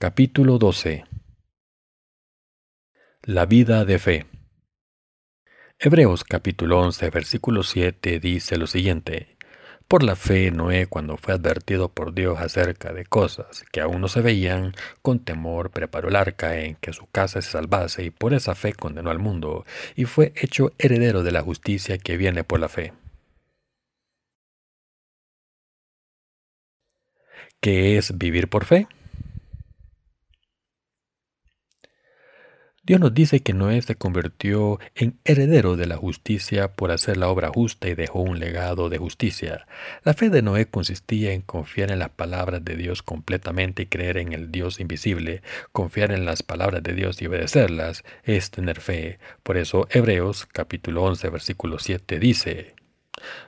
Capítulo 12 La vida de fe Hebreos capítulo 11 versículo 7 dice lo siguiente Por la fe Noé cuando fue advertido por Dios acerca de cosas que aún no se veían, con temor preparó el arca en que su casa se salvase y por esa fe condenó al mundo y fue hecho heredero de la justicia que viene por la fe. ¿Qué es vivir por fe? Dios nos dice que Noé se convirtió en heredero de la justicia por hacer la obra justa y dejó un legado de justicia. La fe de Noé consistía en confiar en las palabras de Dios completamente y creer en el Dios invisible. Confiar en las palabras de Dios y obedecerlas es tener fe. Por eso Hebreos capítulo 11 versículo 7 dice,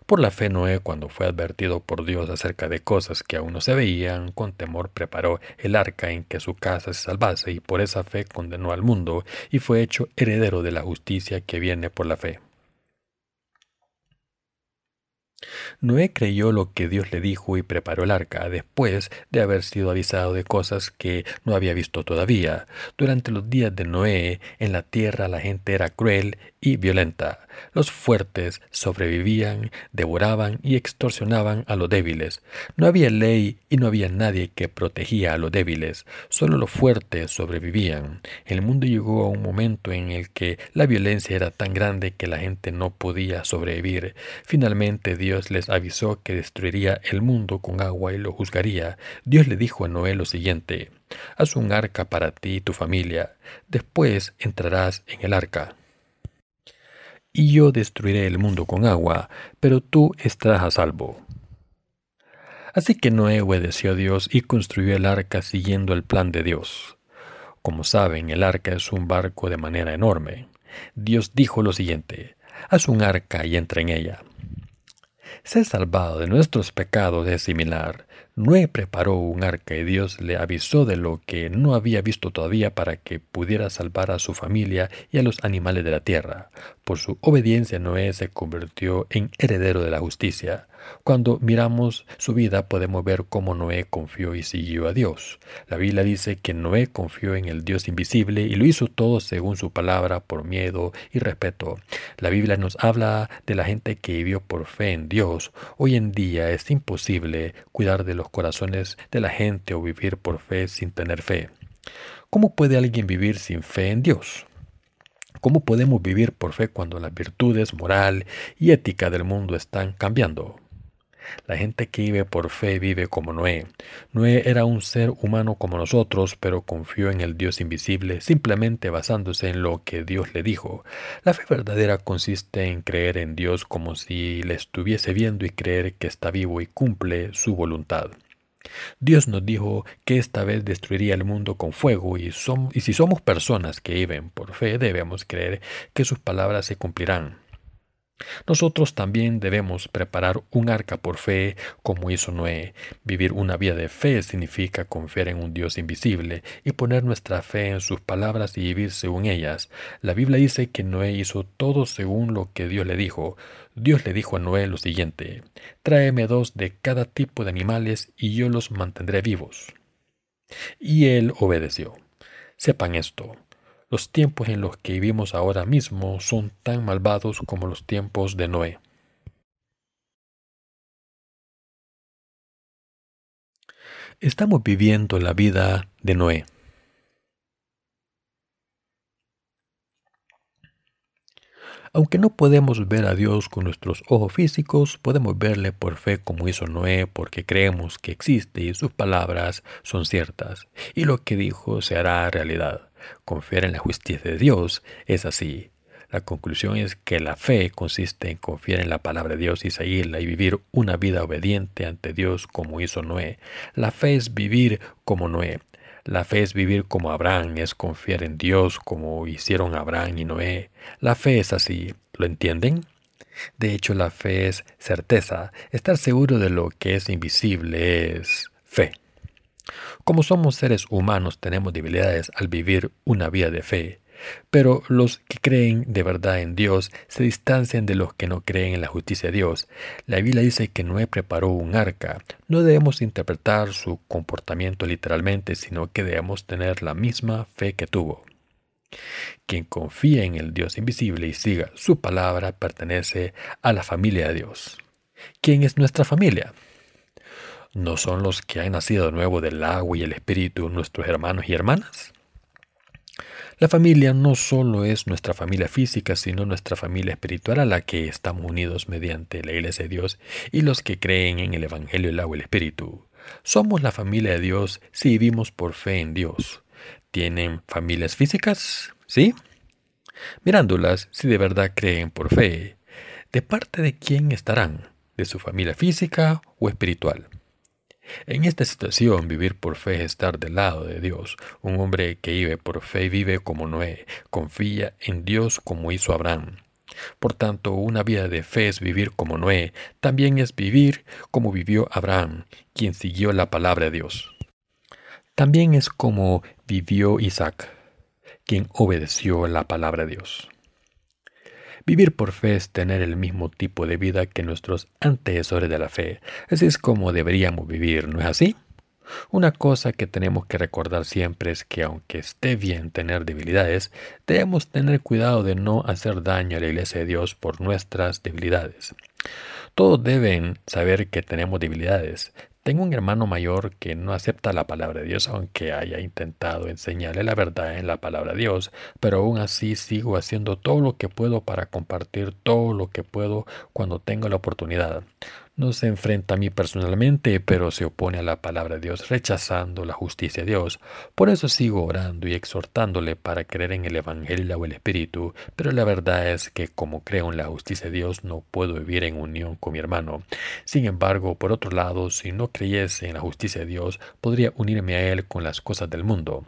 por la fe Noé, cuando fue advertido por Dios acerca de cosas que aún no se veían, con temor preparó el arca en que su casa se salvase y por esa fe condenó al mundo y fue hecho heredero de la justicia que viene por la fe. Noé creyó lo que Dios le dijo y preparó el arca después de haber sido avisado de cosas que no había visto todavía. Durante los días de Noé, en la tierra la gente era cruel y violenta. Los fuertes sobrevivían, devoraban y extorsionaban a los débiles. No había ley y no había nadie que protegía a los débiles. Solo los fuertes sobrevivían. El mundo llegó a un momento en el que la violencia era tan grande que la gente no podía sobrevivir. Finalmente Dios les avisó que destruiría el mundo con agua y lo juzgaría. Dios le dijo a Noé lo siguiente. Haz un arca para ti y tu familia. Después entrarás en el arca y yo destruiré el mundo con agua, pero tú estarás a salvo. Así que Noé obedeció a Dios y construyó el arca siguiendo el plan de Dios. Como saben, el arca es un barco de manera enorme. Dios dijo lo siguiente, haz un arca y entra en ella. Ser salvado de nuestros pecados es similar. Noé preparó un arca y Dios le avisó de lo que no había visto todavía para que pudiera salvar a su familia y a los animales de la tierra. Por su obediencia Noé se convirtió en heredero de la justicia. Cuando miramos su vida podemos ver cómo Noé confió y siguió a Dios. La Biblia dice que Noé confió en el Dios invisible y lo hizo todo según su palabra por miedo y respeto. La Biblia nos habla de la gente que vivió por fe en Dios. Hoy en día es imposible cuidar de los corazones de la gente o vivir por fe sin tener fe. ¿Cómo puede alguien vivir sin fe en Dios? ¿Cómo podemos vivir por fe cuando las virtudes moral y ética del mundo están cambiando? La gente que vive por fe vive como Noé. Noé era un ser humano como nosotros, pero confió en el Dios invisible simplemente basándose en lo que Dios le dijo. La fe verdadera consiste en creer en Dios como si le estuviese viendo y creer que está vivo y cumple su voluntad. Dios nos dijo que esta vez destruiría el mundo con fuego y, si somos personas que viven por fe debemos creer que sus palabras se cumplirán. Nosotros también debemos preparar un arca por fe como hizo Noé. Vivir una vida de fe significa confiar en un Dios invisible y poner nuestra fe en sus palabras y vivir según ellas. La Biblia dice que Noé hizo todo según lo que Dios le dijo. Dios le dijo a Noé lo siguiente, tráeme dos de cada tipo de animales y yo los mantendré vivos. Y él obedeció. Sepan esto, los tiempos en los que vivimos ahora mismo son tan malvados como los tiempos de Noé. Estamos viviendo la vida de Noé. Aunque no podemos ver a Dios con nuestros ojos físicos, podemos verle por fe como hizo Noé, porque creemos que existe y sus palabras son ciertas, y lo que dijo se hará realidad. Confiar en la justicia de Dios es así. La conclusión es que la fe consiste en confiar en la palabra de Dios y seguirla y vivir una vida obediente ante Dios como hizo Noé. La fe es vivir como Noé. La fe es vivir como Abraham, es confiar en Dios como hicieron Abraham y Noé. La fe es así, ¿lo entienden? De hecho, la fe es certeza. Estar seguro de lo que es invisible es fe. Como somos seres humanos tenemos debilidades al vivir una vida de fe. Pero los que creen de verdad en Dios se distancian de los que no creen en la justicia de Dios. La Biblia dice que Noé preparó un arca. No debemos interpretar su comportamiento literalmente, sino que debemos tener la misma fe que tuvo. Quien confía en el Dios invisible y siga su palabra pertenece a la familia de Dios. ¿Quién es nuestra familia? ¿No son los que han nacido de nuevo del agua y el espíritu nuestros hermanos y hermanas? La familia no solo es nuestra familia física, sino nuestra familia espiritual a la que estamos unidos mediante la Iglesia de Dios y los que creen en el Evangelio del agua y el Espíritu. Somos la familia de Dios si vivimos por fe en Dios. ¿Tienen familias físicas? ¿Sí? Mirándolas, si de verdad creen por fe, ¿de parte de quién estarán? ¿De su familia física o espiritual? En esta situación, vivir por fe es estar del lado de Dios. Un hombre que vive por fe vive como Noé, confía en Dios como hizo Abraham. Por tanto, una vida de fe es vivir como Noé, también es vivir como vivió Abraham, quien siguió la palabra de Dios. También es como vivió Isaac, quien obedeció la palabra de Dios. Vivir por fe es tener el mismo tipo de vida que nuestros antecesores de la fe. Así es como deberíamos vivir, ¿no es así? Una cosa que tenemos que recordar siempre es que aunque esté bien tener debilidades, debemos tener cuidado de no hacer daño a la iglesia de Dios por nuestras debilidades. Todos deben saber que tenemos debilidades, tengo un hermano mayor que no acepta la palabra de Dios, aunque haya intentado enseñarle la verdad en la palabra de Dios, pero aún así sigo haciendo todo lo que puedo para compartir todo lo que puedo cuando tengo la oportunidad. No se enfrenta a mí personalmente, pero se opone a la palabra de Dios, rechazando la justicia de Dios. Por eso sigo orando y exhortándole para creer en el Evangelio o el Espíritu, pero la verdad es que como creo en la justicia de Dios no puedo vivir en unión con mi hermano. Sin embargo, por otro lado, si no creyese en la justicia de Dios, podría unirme a él con las cosas del mundo.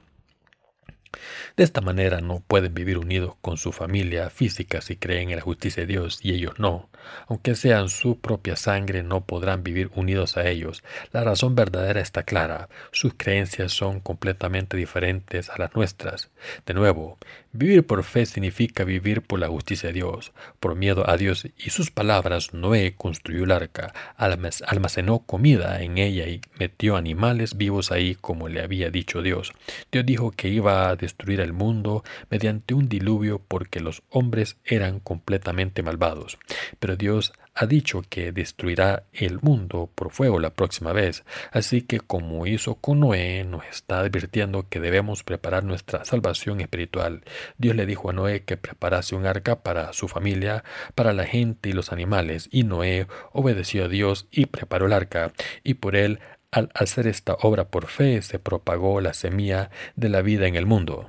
De esta manera no pueden vivir unidos con su familia física si creen en la justicia de Dios y ellos no. Aunque sean su propia sangre, no podrán vivir unidos a ellos. La razón verdadera está clara. Sus creencias son completamente diferentes a las nuestras. De nuevo, vivir por fe significa vivir por la justicia de Dios. Por miedo a Dios y sus palabras, Noé construyó el arca, almacenó comida en ella y metió animales vivos ahí como le había dicho Dios. Dios dijo que iba a destruir el mundo mediante un diluvio porque los hombres eran completamente malvados. Pero Dios ha dicho que destruirá el mundo por fuego la próxima vez, así que como hizo con Noé, nos está advirtiendo que debemos preparar nuestra salvación espiritual. Dios le dijo a Noé que preparase un arca para su familia, para la gente y los animales, y Noé obedeció a Dios y preparó el arca, y por él al hacer esta obra por fe se propagó la semilla de la vida en el mundo.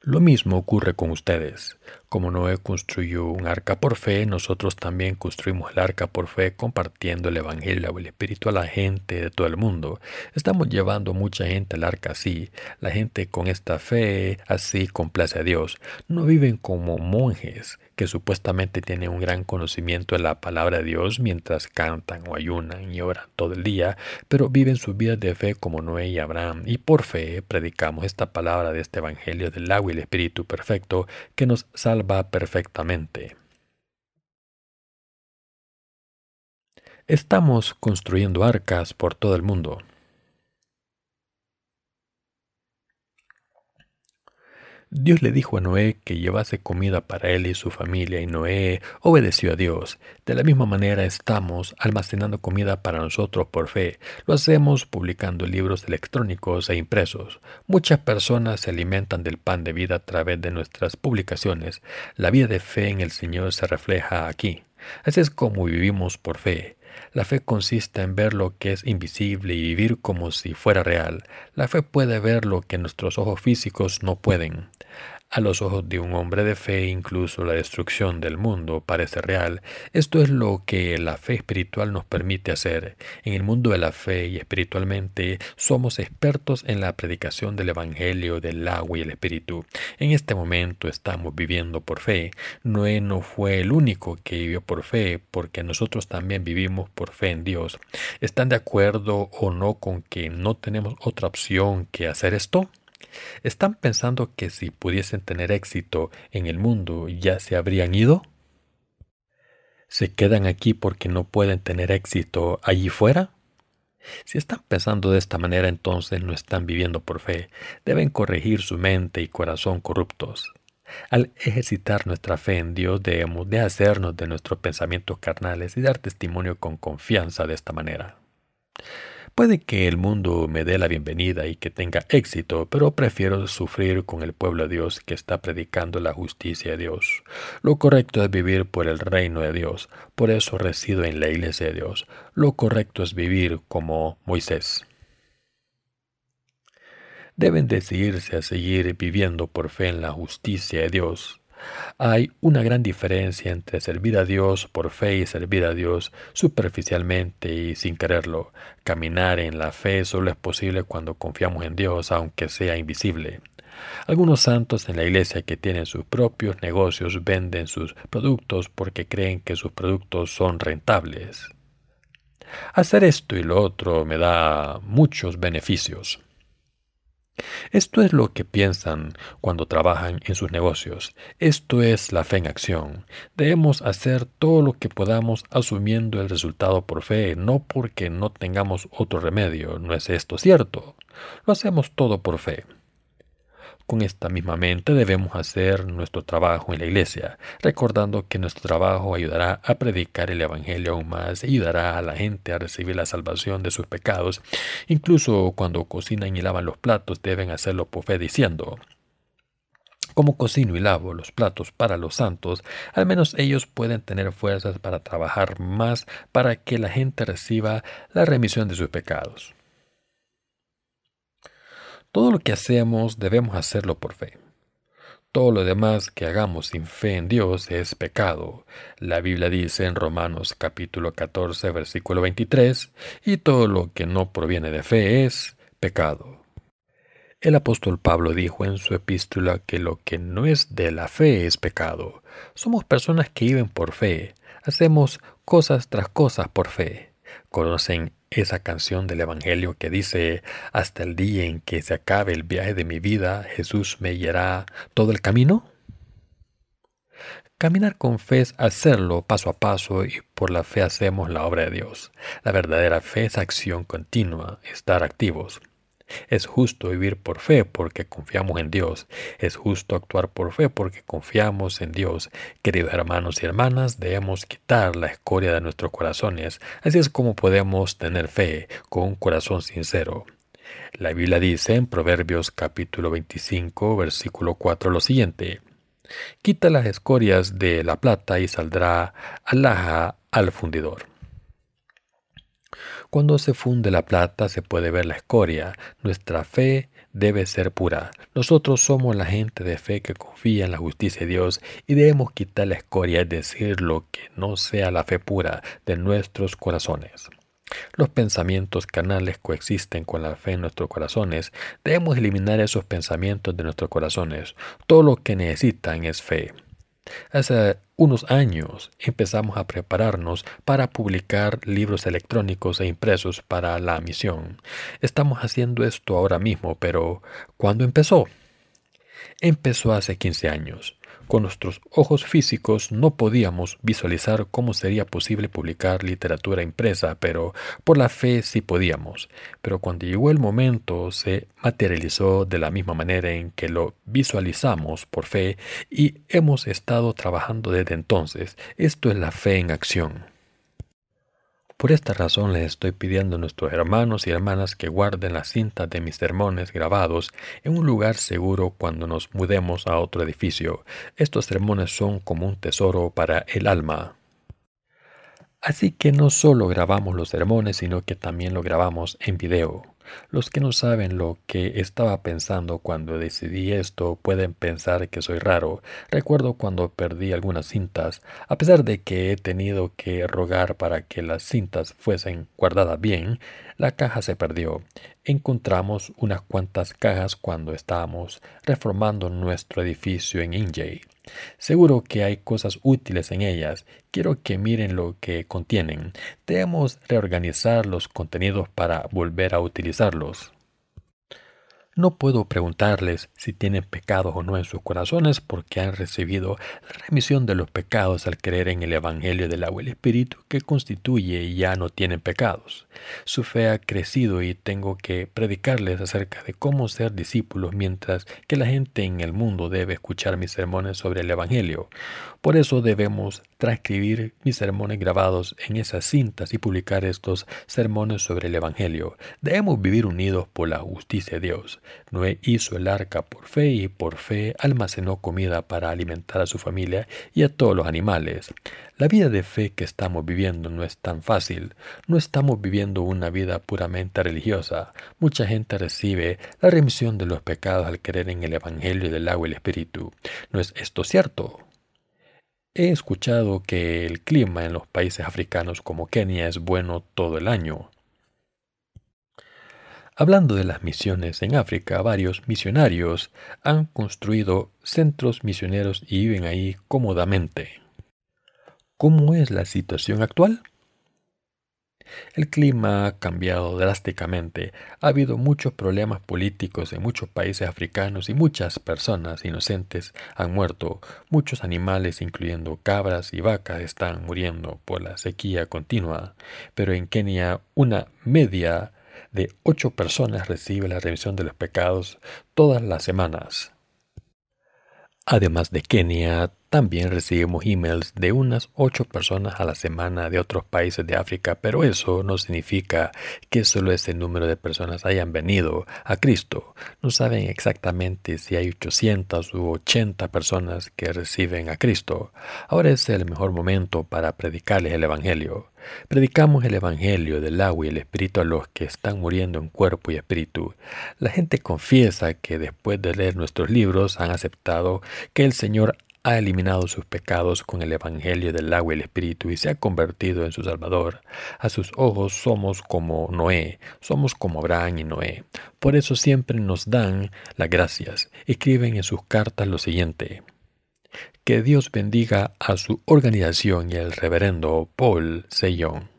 Lo mismo ocurre con ustedes. Como Noé construyó un arca por fe, nosotros también construimos el arca por fe compartiendo el Evangelio o el Espíritu a la gente de todo el mundo. Estamos llevando mucha gente al arca así. La gente con esta fe así complace a Dios. No viven como monjes que supuestamente tienen un gran conocimiento de la palabra de Dios mientras cantan o ayunan y oran todo el día, pero viven su vida de fe como Noé y Abraham, y por fe predicamos esta palabra de este Evangelio del agua y el Espíritu perfecto que nos salva perfectamente. Estamos construyendo arcas por todo el mundo. Dios le dijo a Noé que llevase comida para él y su familia y Noé obedeció a Dios. De la misma manera estamos almacenando comida para nosotros por fe. Lo hacemos publicando libros electrónicos e impresos. Muchas personas se alimentan del pan de vida a través de nuestras publicaciones. La vida de fe en el Señor se refleja aquí. Así es como vivimos por fe. La fe consiste en ver lo que es invisible y vivir como si fuera real. La fe puede ver lo que nuestros ojos físicos no pueden. A los ojos de un hombre de fe, incluso la destrucción del mundo parece real. Esto es lo que la fe espiritual nos permite hacer. En el mundo de la fe y espiritualmente somos expertos en la predicación del Evangelio del agua y el Espíritu. En este momento estamos viviendo por fe. Noé no fue el único que vivió por fe, porque nosotros también vivimos por fe en Dios. ¿Están de acuerdo o no con que no tenemos otra opción que hacer esto? ¿Están pensando que si pudiesen tener éxito en el mundo ya se habrían ido? ¿Se quedan aquí porque no pueden tener éxito allí fuera? Si están pensando de esta manera, entonces no están viviendo por fe. Deben corregir su mente y corazón corruptos. Al ejercitar nuestra fe en Dios debemos de hacernos de nuestros pensamientos carnales y dar testimonio con confianza de esta manera. Puede que el mundo me dé la bienvenida y que tenga éxito, pero prefiero sufrir con el pueblo de Dios que está predicando la justicia de Dios. Lo correcto es vivir por el reino de Dios, por eso resido en la iglesia de Dios. Lo correcto es vivir como Moisés. Deben decidirse a seguir viviendo por fe en la justicia de Dios. Hay una gran diferencia entre servir a Dios por fe y servir a Dios superficialmente y sin quererlo. Caminar en la fe solo es posible cuando confiamos en Dios, aunque sea invisible. Algunos santos en la iglesia que tienen sus propios negocios venden sus productos porque creen que sus productos son rentables. Hacer esto y lo otro me da muchos beneficios. Esto es lo que piensan cuando trabajan en sus negocios. Esto es la fe en acción. Debemos hacer todo lo que podamos asumiendo el resultado por fe, no porque no tengamos otro remedio. ¿No es esto cierto? Lo hacemos todo por fe. Con esta misma mente debemos hacer nuestro trabajo en la iglesia, recordando que nuestro trabajo ayudará a predicar el Evangelio aún más y ayudará a la gente a recibir la salvación de sus pecados. Incluso cuando cocinan y lavan los platos deben hacerlo por fe diciendo, como cocino y lavo los platos para los santos, al menos ellos pueden tener fuerzas para trabajar más para que la gente reciba la remisión de sus pecados. Todo lo que hacemos debemos hacerlo por fe. Todo lo demás que hagamos sin fe en Dios es pecado. La Biblia dice en Romanos capítulo 14 versículo 23, y todo lo que no proviene de fe es pecado. El apóstol Pablo dijo en su epístola que lo que no es de la fe es pecado. Somos personas que viven por fe, hacemos cosas tras cosas por fe. Conocen esa canción del Evangelio que dice, hasta el día en que se acabe el viaje de mi vida, Jesús me guiará todo el camino? Caminar con fe es hacerlo paso a paso y por la fe hacemos la obra de Dios. La verdadera fe es acción continua, estar activos. Es justo vivir por fe porque confiamos en Dios. Es justo actuar por fe porque confiamos en Dios. Queridos hermanos y hermanas, debemos quitar la escoria de nuestros corazones. Así es como podemos tener fe con un corazón sincero. La Biblia dice en Proverbios capítulo 25 versículo 4 lo siguiente. Quita las escorias de la plata y saldrá alhaja al fundidor. Cuando se funde la plata se puede ver la escoria. Nuestra fe debe ser pura. Nosotros somos la gente de fe que confía en la justicia de Dios y debemos quitar la escoria, es decir, lo que no sea la fe pura de nuestros corazones. Los pensamientos canales coexisten con la fe en nuestros corazones. Debemos eliminar esos pensamientos de nuestros corazones. Todo lo que necesitan es fe. Hace unos años empezamos a prepararnos para publicar libros electrónicos e impresos para la misión. Estamos haciendo esto ahora mismo, pero ¿cuándo empezó? Empezó hace 15 años. Con nuestros ojos físicos no podíamos visualizar cómo sería posible publicar literatura impresa, pero por la fe sí podíamos. Pero cuando llegó el momento se materializó de la misma manera en que lo visualizamos por fe y hemos estado trabajando desde entonces. Esto es la fe en acción. Por esta razón les estoy pidiendo a nuestros hermanos y hermanas que guarden las cintas de mis sermones grabados en un lugar seguro cuando nos mudemos a otro edificio. Estos sermones son como un tesoro para el alma. Así que no solo grabamos los sermones, sino que también lo grabamos en video. Los que no saben lo que estaba pensando cuando decidí esto pueden pensar que soy raro. Recuerdo cuando perdí algunas cintas, a pesar de que he tenido que rogar para que las cintas fuesen guardadas bien, la caja se perdió. Encontramos unas cuantas cajas cuando estábamos reformando nuestro edificio en Injay. Seguro que hay cosas útiles en ellas. Quiero que miren lo que contienen. Debemos reorganizar los contenidos para volver a utilizarlos. No puedo preguntarles si tienen pecados o no en sus corazones porque han recibido la remisión de los pecados al creer en el Evangelio del agua y el Espíritu que constituye y ya no tienen pecados. Su fe ha crecido y tengo que predicarles acerca de cómo ser discípulos mientras que la gente en el mundo debe escuchar mis sermones sobre el Evangelio. Por eso debemos transcribir mis sermones grabados en esas cintas y publicar estos sermones sobre el Evangelio. Debemos vivir unidos por la justicia de Dios. Noé hizo el arca por fe y por fe almacenó comida para alimentar a su familia y a todos los animales. La vida de fe que estamos viviendo no es tan fácil. No estamos viviendo una vida puramente religiosa. Mucha gente recibe la remisión de los pecados al creer en el Evangelio del agua y el Espíritu. ¿No es esto cierto? He escuchado que el clima en los países africanos como Kenia es bueno todo el año. Hablando de las misiones en África, varios misionarios han construido centros misioneros y viven ahí cómodamente. ¿Cómo es la situación actual? El clima ha cambiado drásticamente. Ha habido muchos problemas políticos en muchos países africanos y muchas personas inocentes han muerto. Muchos animales, incluyendo cabras y vacas, están muriendo por la sequía continua. Pero en Kenia, una media de ocho personas recibe la remisión de los pecados todas las semanas. Además de Kenia, también recibimos emails de unas ocho personas a la semana de otros países de África, pero eso no significa que solo ese número de personas hayan venido a Cristo. No saben exactamente si hay 800 u 80 personas que reciben a Cristo. Ahora es el mejor momento para predicarles el Evangelio. Predicamos el Evangelio del agua y el Espíritu a los que están muriendo en cuerpo y espíritu. La gente confiesa que después de leer nuestros libros han aceptado que el Señor ha eliminado sus pecados con el Evangelio del agua y el Espíritu y se ha convertido en su Salvador. A sus ojos somos como Noé, somos como Abraham y Noé. Por eso siempre nos dan las gracias. Escriben en sus cartas lo siguiente. Que Dios bendiga a su organización y al reverendo Paul Seyón.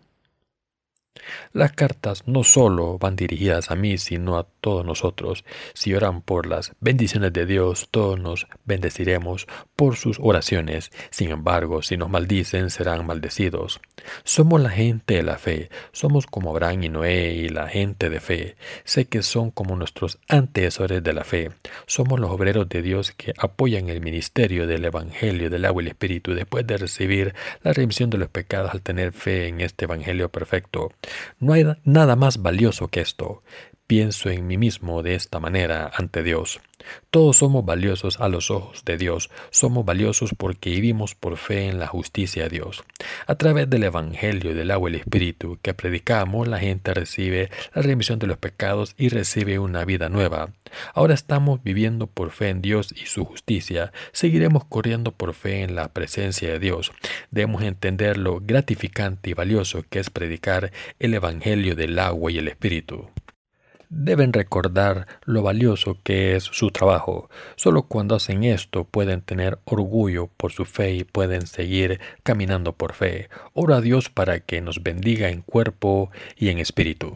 Las cartas no solo van dirigidas a mí, sino a todos nosotros. Si oran por las bendiciones de Dios, todos nos bendeciremos por sus oraciones. Sin embargo, si nos maldicen, serán maldecidos. Somos la gente de la fe. Somos como Abraham y Noé y la gente de fe. Sé que son como nuestros antecesores de la fe. Somos los obreros de Dios que apoyan el ministerio del Evangelio del agua y el Espíritu después de recibir la remisión de los pecados al tener fe en este Evangelio perfecto. No hay nada más valioso que esto. Pienso en mí mismo de esta manera ante Dios. Todos somos valiosos a los ojos de Dios. Somos valiosos porque vivimos por fe en la justicia de Dios. A través del Evangelio del agua y el Espíritu que predicamos, la gente recibe la remisión de los pecados y recibe una vida nueva. Ahora estamos viviendo por fe en Dios y su justicia. Seguiremos corriendo por fe en la presencia de Dios. Debemos entender lo gratificante y valioso que es predicar el Evangelio del agua y el Espíritu deben recordar lo valioso que es su trabajo. Solo cuando hacen esto pueden tener orgullo por su fe y pueden seguir caminando por fe. Ora a Dios para que nos bendiga en cuerpo y en espíritu.